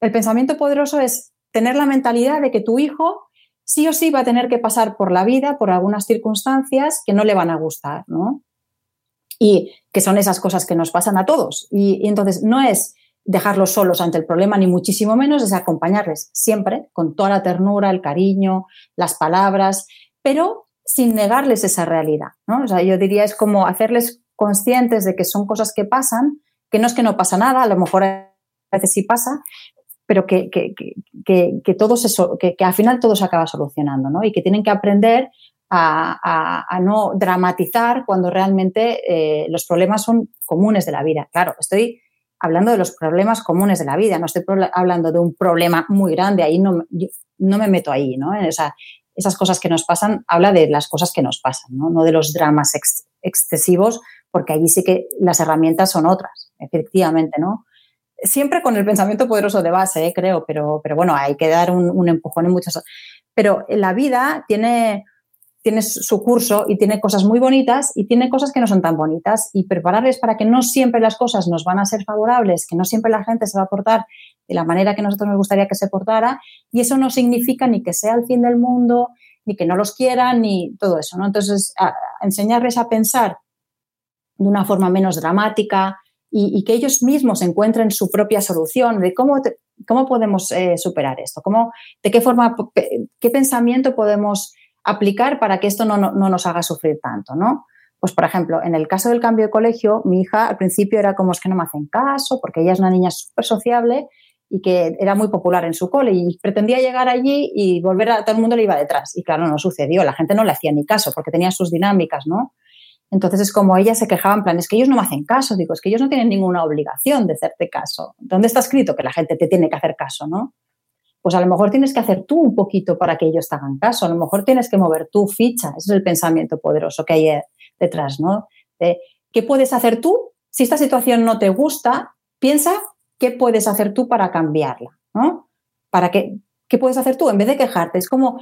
el pensamiento poderoso es tener la mentalidad de que tu hijo sí o sí va a tener que pasar por la vida por algunas circunstancias que no le van a gustar, ¿no? Y que son esas cosas que nos pasan a todos. Y, entonces no es dejarlos solos ante el problema, ni muchísimo menos, es acompañarles siempre con toda la ternura, el cariño, las palabras, pero sin negarles esa realidad, ¿no? O sea, yo diría es como hacerles conscientes de que son cosas que pasan, que no es que no pasa nada, a lo mejor a veces sí pasa, pero que, que, que, que todo que, al final todo se acaba solucionando, ¿no? Y que tienen que aprender a, a, no dramatizar cuando realmente eh, los problemas son comunes de la vida. Claro, estoy hablando de los problemas comunes de la vida, no estoy hablando de un problema muy grande, ahí no, no me meto ahí, ¿no? Esas cosas que nos pasan, habla de las cosas que nos pasan, no, no de los dramas excesivos, porque allí sí que las herramientas son otras efectivamente, ¿no? Siempre con el pensamiento poderoso de base, ¿eh? creo, pero, pero bueno, hay que dar un, empujón en muchas. Pero la vida tiene, tiene su curso y tiene cosas muy bonitas y tiene cosas que no son tan bonitas y prepararles para que no siempre las cosas nos van a ser favorables, que no siempre la gente se va a portar de la manera que nosotros nos gustaría que se portara y eso no significa ni que sea el fin del mundo, ni que no los quieran, ni todo eso, ¿no? Entonces, enseñarles a pensar de una forma menos dramática, y, que ellos mismos encuentren su propia solución de cómo, cómo podemos eh, superar esto, cómo, de qué forma, qué pensamiento podemos aplicar para que esto no, nos haga sufrir tanto, ¿no? Pues, por ejemplo, en el caso del cambio de colegio, mi hija al principio era como es que no me hacen caso, porque ella es una niña súper sociable y que era muy popular en su cole y pretendía llegar allí y volver a todo el mundo le iba detrás. Y claro, no sucedió, la gente no le hacía ni caso porque tenía sus dinámicas, ¿no? Entonces es como ella se quejaba en plan, es que ellos no me hacen caso, digo, es que ellos no tienen ninguna obligación de hacerte caso. ¿Dónde está escrito que la gente te tiene que hacer caso, no? Pues a lo mejor tienes que hacer tú un poquito para que ellos te hagan caso, a lo mejor tienes que mover tu ficha, ese es el pensamiento poderoso que hay detrás, ¿no? ¿Qué puedes hacer tú? Si esta situación no te gusta, piensa qué puedes hacer tú para cambiarla, ¿no? Para que, ¿Qué puedes hacer tú? En vez de quejarte, es como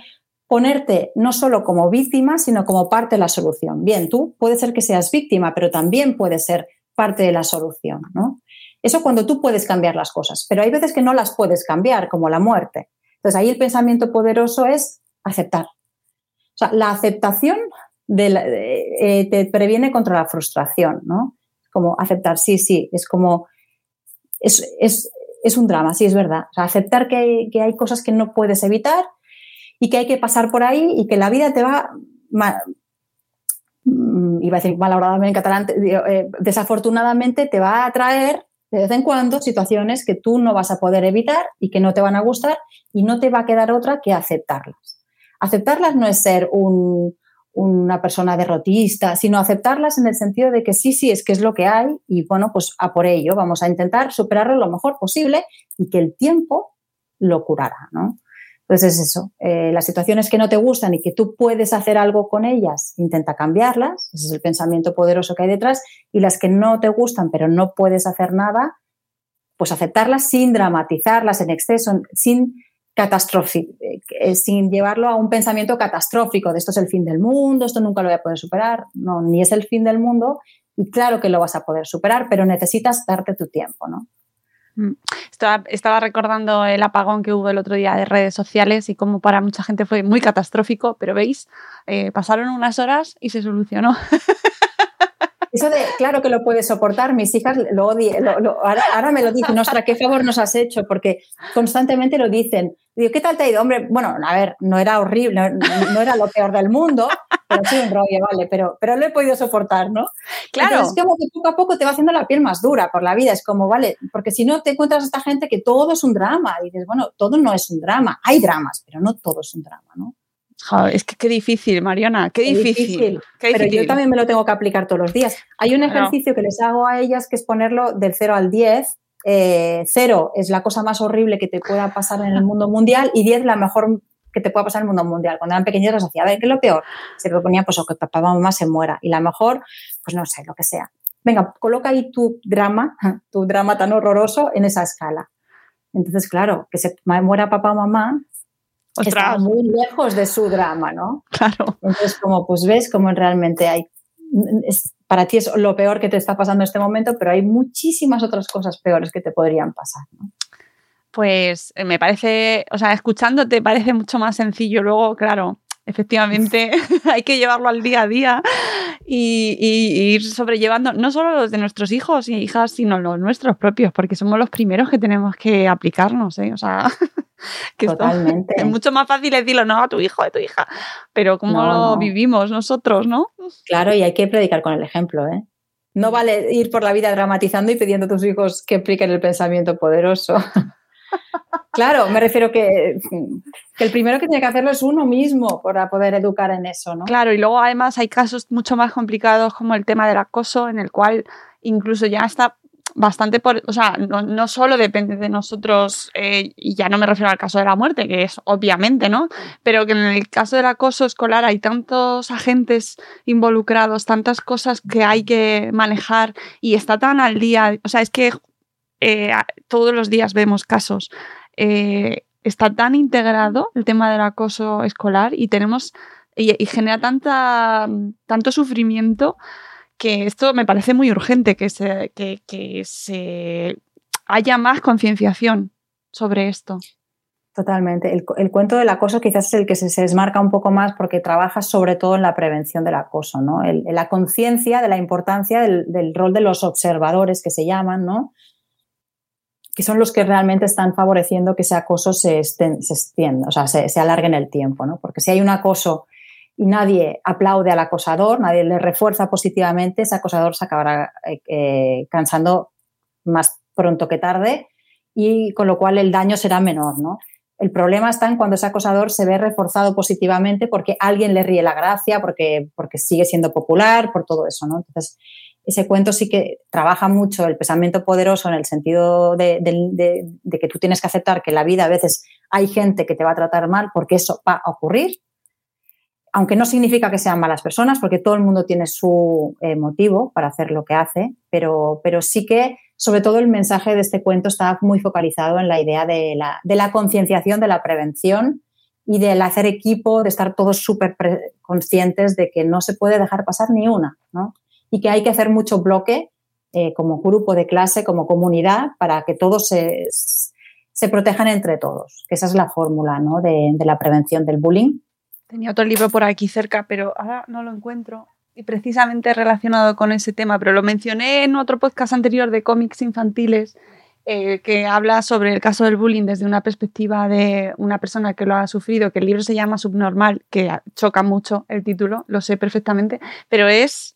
ponerte no solo como víctima, sino como parte de la solución. Bien, tú puede ser que seas víctima, pero también puedes ser parte de la solución, ¿no? Eso cuando tú puedes cambiar las cosas, pero hay veces que no las puedes cambiar, como la muerte. Entonces ahí el pensamiento poderoso es aceptar. O sea, la aceptación eh, te previene contra la frustración, ¿no? Como aceptar, sí, sí, es como, es, un drama, sí, es verdad. O sea, aceptar que que hay cosas que no puedes evitar y que hay que pasar por ahí y que la vida te va, mm, iba a decir malauradamente en catalán, eh, desafortunadamente te va a traer de vez en cuando situaciones que tú no vas a poder evitar y que no te van a gustar y no te va a quedar otra que aceptarlas. aceptarlas no es ser una persona derrotista, sino aceptarlas en el sentido de que sí, sí, es que es lo que hay y bueno, pues a por ello vamos a intentar superarlo lo mejor posible y que el tiempo lo curará, ¿no? Entonces es eso, eh, las situaciones que no te gustan y que tú puedes hacer algo con ellas, intenta cambiarlas, ese es el pensamiento poderoso que hay detrás, y las que no te gustan pero no puedes hacer nada, pues aceptarlas sin dramatizarlas en exceso, sin eh, sin llevarlo a un pensamiento catastrófico de esto es el fin del mundo, esto nunca lo voy a poder superar, no, ni es el fin del mundo. Y claro que lo vas a poder superar, pero necesitas darte tu tiempo, ¿no? Mm. Estaba, recordando el apagón que hubo el otro día de redes sociales y como para mucha gente fue muy catastrófico, pero veis, eh, pasaron unas horas y se solucionó. Eso de, claro que lo puedes soportar, mis hijas lo odian, ahora, me lo dicen, ostras, qué favor nos has hecho, porque constantemente lo dicen. Digo, ¿qué tal te ha ido? Hombre, bueno, a ver, no era horrible, no, era lo peor del mundo, pero sí un rollo, vale, pero, pero lo he podido soportar, ¿no? Claro. es como que poco a poco te va haciendo la piel más dura por la vida, es como, vale, porque si no te encuentras a esta gente que todo es un drama, y dices, bueno, todo no es un drama, hay dramas, pero no todo es un drama, ¿no? Es que qué difícil, Mariana, qué, difícil. Pero yo también me lo tengo que aplicar todos los días. Hay un ejercicio que les hago a ellas que es ponerlo del 0 al 10. Eh, 0 es la cosa más horrible que te pueda pasar en el mundo mundial y 10 la mejor que te pueda pasar en el mundo mundial. Cuando eran pequeñas las hacía, a ver, ¿qué es lo peor? Se proponía pues o que papá o mamá se muera y la mejor, pues no sé, lo que sea. Venga, coloca ahí tu drama, tu drama tan horroroso en esa escala. Entonces, claro, que se muera papá o mamá, está muy lejos de su drama, ¿no? Claro. Entonces, como pues ves como realmente hay, para ti es lo peor que te está pasando en este momento, pero hay muchísimas otras cosas peores que te podrían pasar, ¿no? Pues eh, me parece, o sea, escuchándote parece mucho más sencillo. Luego, claro, efectivamente hay que llevarlo al día a día y, ir sobrellevando no solo los de nuestros hijos y hijas, sino los nuestros propios, porque somos los primeros que tenemos que aplicarnos, ¿eh? O sea, que Totalmente. es mucho más fácil decirlo, no, a tu hijo, a tu hija, pero cómo lo vivimos nosotros, ¿no? Claro, y hay que predicar con el ejemplo, ¿eh? No vale ir por la vida dramatizando y pidiendo a tus hijos que apliquen el pensamiento poderoso. Claro, me refiero que, que, el primero que tiene que hacerlo es uno mismo para poder educar en eso, ¿no? Claro, y luego además hay casos mucho más complicados como el tema del acoso, en el cual incluso ya está bastante por, o sea, no, solo depende de nosotros, eh, y ya no me refiero al caso de la muerte, que es obviamente, ¿no? Pero que en el caso del acoso escolar hay tantos agentes involucrados, tantas cosas que hay que manejar y está tan al día, o sea, es que eh, todos los días vemos casos. Eh, está tan integrado el tema del acoso escolar y tenemos y, genera tanta, tanto sufrimiento que esto me parece muy urgente que se, que, se haya más concienciación sobre esto. Totalmente. El, cuento del acoso quizás es el que se, desmarca un poco más porque trabaja sobre todo en la prevención del acoso, ¿no? la conciencia de la importancia del, del, rol de los observadores que se llaman, ¿no? Que son los que realmente están favoreciendo que ese acoso se, extienda, o sea, se, alargue en el tiempo, ¿no? Porque si hay un acoso y nadie aplaude al acosador, nadie le refuerza positivamente, ese acosador se acabará eh, eh, cansando más pronto que tarde y con lo cual el daño será menor, ¿no? El problema está en cuando ese acosador se ve reforzado positivamente porque alguien le ríe la gracia, porque, porque sigue siendo popular, por todo eso, ¿no? Entonces, ese cuento sí que trabaja mucho el pensamiento poderoso en el sentido de, que tú tienes que aceptar que la vida a veces hay gente que te va a tratar mal porque eso va a ocurrir, aunque no significa que sean malas personas, porque todo el mundo tiene su eh, motivo para hacer lo que hace, pero, pero sí que sobre todo el mensaje de este cuento está muy focalizado en la idea de la, de la concienciación, de la prevención y del hacer equipo, de estar todos súper conscientes de que no se puede dejar pasar ni una, ¿no? Y que hay que hacer mucho bloque eh, como grupo de clase, como comunidad, para que todos se, se protejan entre todos. Esa es la fórmula ¿no? de, de, la prevención del bullying. Tenía otro libro por aquí cerca, pero ahora no lo encuentro. Y precisamente relacionado con ese tema, pero lo mencioné en otro podcast anterior de cómics infantiles, eh, que habla sobre el caso del bullying desde una perspectiva de una persona que lo ha sufrido, que el libro se llama Subnormal, que choca mucho el título, lo sé perfectamente, pero es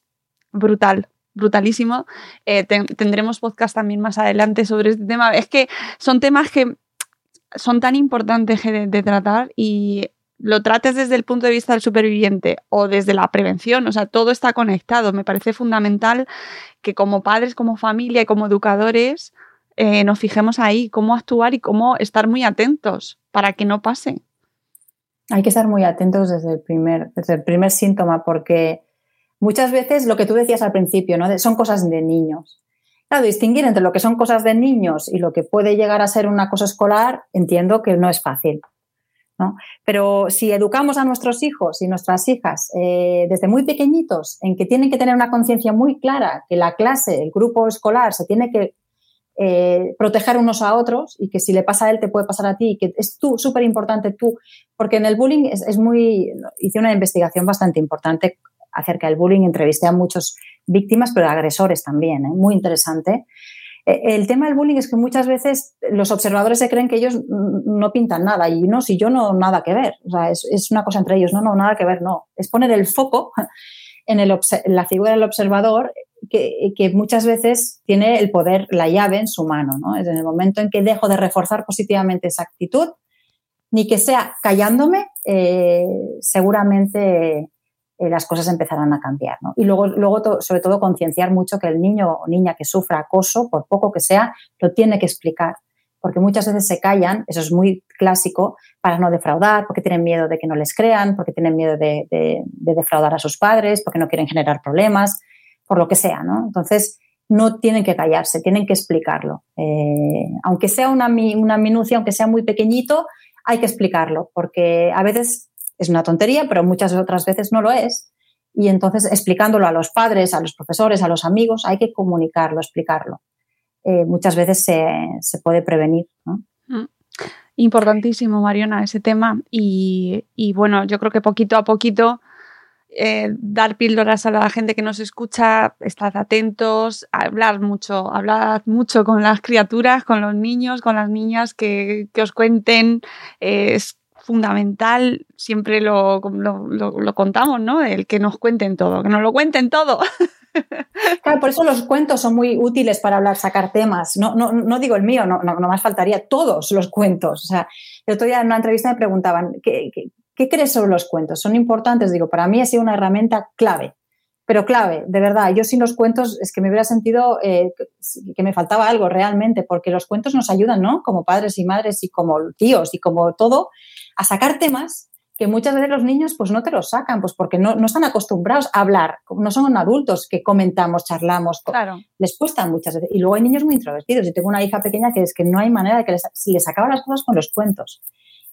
brutal, brutalísimo. Eh, tendremos podcast también más adelante sobre este tema. Es que son temas que son tan importantes de, tratar y lo trates desde el punto de vista del superviviente o desde la prevención, o sea, todo está conectado. Me parece fundamental que como padres, como familia y como educadores eh, nos fijemos ahí cómo actuar y cómo estar muy atentos para que no pase. Hay que estar muy atentos desde el primer, desde el primer síntoma porque muchas veces lo que tú decías al principio, ¿no? son cosas de niños. Claro, distinguir entre lo que son cosas de niños y lo que puede llegar a ser una cosa escolar, entiendo que no es fácil. Pero si educamos a nuestros hijos y nuestras hijas eh, desde muy pequeñitos en que tienen que tener una conciencia muy clara, que la clase, el grupo escolar se tiene que eh, proteger unos a otros y que si le pasa a él te puede pasar a ti y que es tú súper importante tú, porque en el bullying es, muy, hice una investigación bastante importante acerca del bullying, entrevisté a muchas víctimas, pero agresores también, ¿eh? muy interesante. Eh, el tema del bullying es que muchas veces los observadores se creen que ellos no pintan nada y no, si yo no, nada que ver. O sea, es, una cosa entre ellos, no, no, nada que ver, no. Es poner el foco en, el, la figura del observador que, que, muchas veces tiene el poder, la llave en su mano, ¿no? Es en el momento en que dejo de reforzar positivamente esa actitud, ni que sea callándome, eh, seguramente eh, las cosas empezarán a cambiar. ¿no? Y luego, luego sobre todo, concienciar mucho que el niño o niña que sufra acoso, por poco que sea, lo tiene que explicar. Porque muchas veces se callan, eso es muy clásico, para no defraudar, porque tienen miedo de que no les crean, porque tienen miedo de, defraudar a sus padres, porque no quieren generar problemas, por lo que sea. ¿no? Entonces, no tienen que callarse, tienen que explicarlo. Eh, aunque sea una, una minucia, aunque sea muy pequeñito, hay que explicarlo, porque a veces es una tontería, pero muchas otras veces no lo es. Y entonces explicándolo a los padres, a los profesores, a los amigos, hay que comunicarlo, explicarlo. Eh, muchas veces se, puede prevenir. Mm. Importantísimo, Mariona, ese tema. Y, bueno, yo creo que poquito a poquito eh, dar píldoras a la gente que nos escucha, estad atentos, hablar mucho, hablar mucho con las criaturas, con los niños, con las niñas, que, os cuenten. Eh, fundamental, siempre lo, contamos, ¿no? El que nos cuenten todo, que nos lo cuenten todo. Claro, por eso los cuentos son muy útiles para hablar, sacar temas. No, no, no digo el mío, no, no, más faltaría todos los cuentos. O sea, el otro día en una entrevista me preguntaban, ¿qué, qué, crees sobre los cuentos? ¿Son importantes? Digo, para mí ha sido una herramienta clave pero clave, de verdad, yo sin los cuentos es que me hubiera sentido eh, que me faltaba algo realmente, porque los cuentos nos ayudan, ¿no? Como padres y madres y como tíos y como todo, a sacar temas que muchas veces los niños pues no te los sacan, pues porque no, están acostumbrados a hablar, no son adultos que comentamos, charlamos, claro. les cuesta muchas veces. Y luego hay niños muy introvertidos. y tengo una hija pequeña que es que no hay manera de que les, si les sacaba las cosas con los cuentos.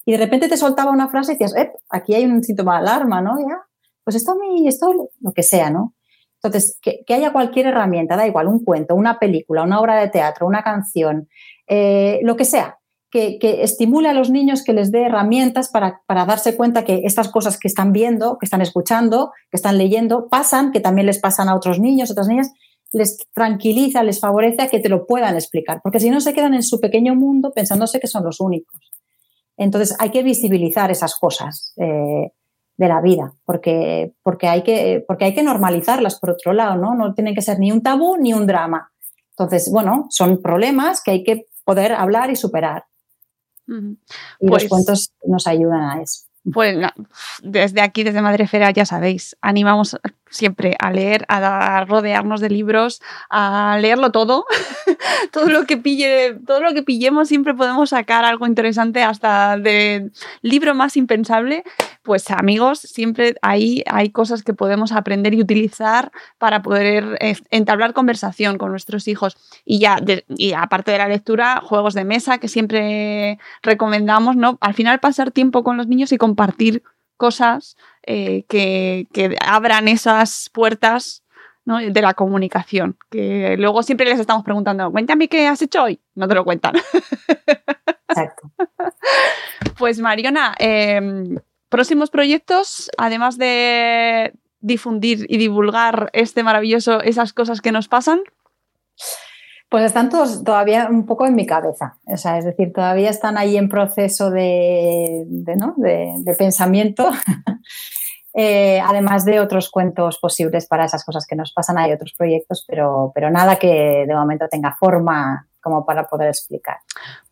Y de repente te soltaba una frase y decías, eh, aquí hay un síntoma de alarma, ¿no? Ya, pues esto a mí, esto lo que sea, ¿no? Entonces, que, haya cualquier herramienta, da igual, un cuento, una película, una obra de teatro, una canción, eh, lo que sea, que, estimule a los niños, que les dé herramientas para, darse cuenta que estas cosas que están viendo, que están escuchando, que están leyendo, pasan, que también les pasan a otros niños, otras niñas, les tranquiliza, les favorece a que te lo puedan explicar, porque si no se quedan en su pequeño mundo pensándose que son los únicos. Entonces hay que visibilizar esas cosas eh, de la vida, porque, porque, hay que, porque hay que normalizarlas por otro lado, ¿no? No tienen que ser ni un tabú ni un drama. Entonces, bueno, son problemas que hay que poder hablar y superar. Y los pues cuentos nos ayudan a eso. Pues desde aquí, desde Madrefera, ya sabéis, animamos siempre a leer, a, rodearnos de libros, a leerlo todo. todo lo que pille, todo lo que pillemos siempre podemos sacar algo interesante hasta del libro más impensable pues amigos, siempre hay cosas que podemos aprender y utilizar para poder eh, entablar conversación con nuestros hijos. Y ya, y aparte de la lectura, juegos de mesa que siempre recomendamos, ¿no? Al final pasar tiempo con los niños y compartir cosas eh, que, abran esas puertas de la comunicación. Que luego siempre les estamos preguntando, cuéntame qué has hecho hoy. No te lo cuentan. Exacto. Pues Mariona, em, próximos proyectos, además de difundir y divulgar este maravilloso, esas cosas que nos pasan? Pues están todos todavía un poco en mi cabeza, o sea, es decir, todavía están ahí en proceso de, pensamiento, eh, además de otros cuentos posibles para esas cosas que nos pasan, hay otros proyectos, pero, pero nada que de momento tenga forma como para poder explicar.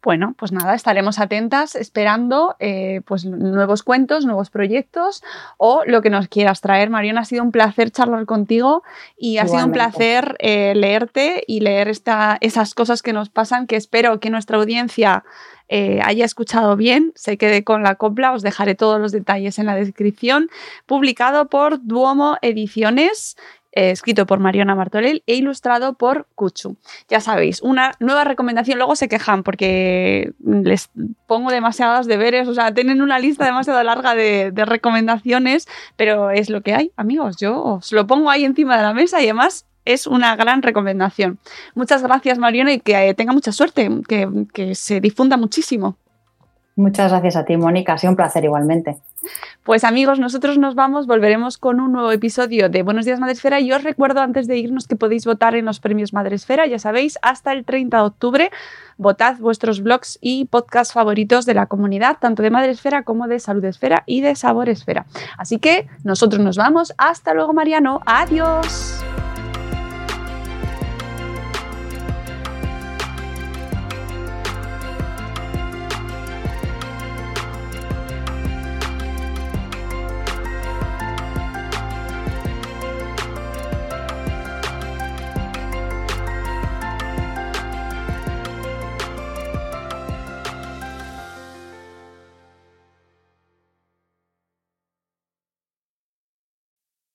Bueno, pues nada, estaremos atentas esperando eh, pues nuevos cuentos, nuevos proyectos o lo que nos quieras traer. Mariona, ha sido un placer charlar contigo y ha sido un placer eh, leerte y leer esta, esas cosas que nos pasan que espero que nuestra audiencia eh, haya escuchado bien, se quede con la copla, os dejaré todos los detalles en la descripción, publicado por Duomo Ediciones eh, escrito por Mariona Martorell e ilustrado por Kuchu. Ya sabéis, una nueva recomendación. Luego se quejan porque les pongo demasiados deberes, o sea, tienen una lista demasiado larga de, recomendaciones, pero es lo que hay, amigos. Yo os lo pongo ahí encima de la mesa y además es una gran recomendación. Muchas gracias, Mariona, y que tenga mucha suerte, que, se difunda muchísimo. Muchas gracias a ti, Mónica. Ha sido un placer igualmente. Pues amigos, nosotros nos vamos, volveremos con un nuevo episodio de Buenos Días Madresfera y os recuerdo antes de irnos que podéis votar en los premios Madresfera, ya sabéis, hasta el 30 de octubre. Votad vuestros blogs y podcasts favoritos de la comunidad, tanto de Madresfera como de Salud Esfera y de Sabor Esfera. Así que nosotros nos vamos. Hasta luego, Mariano. Adiós.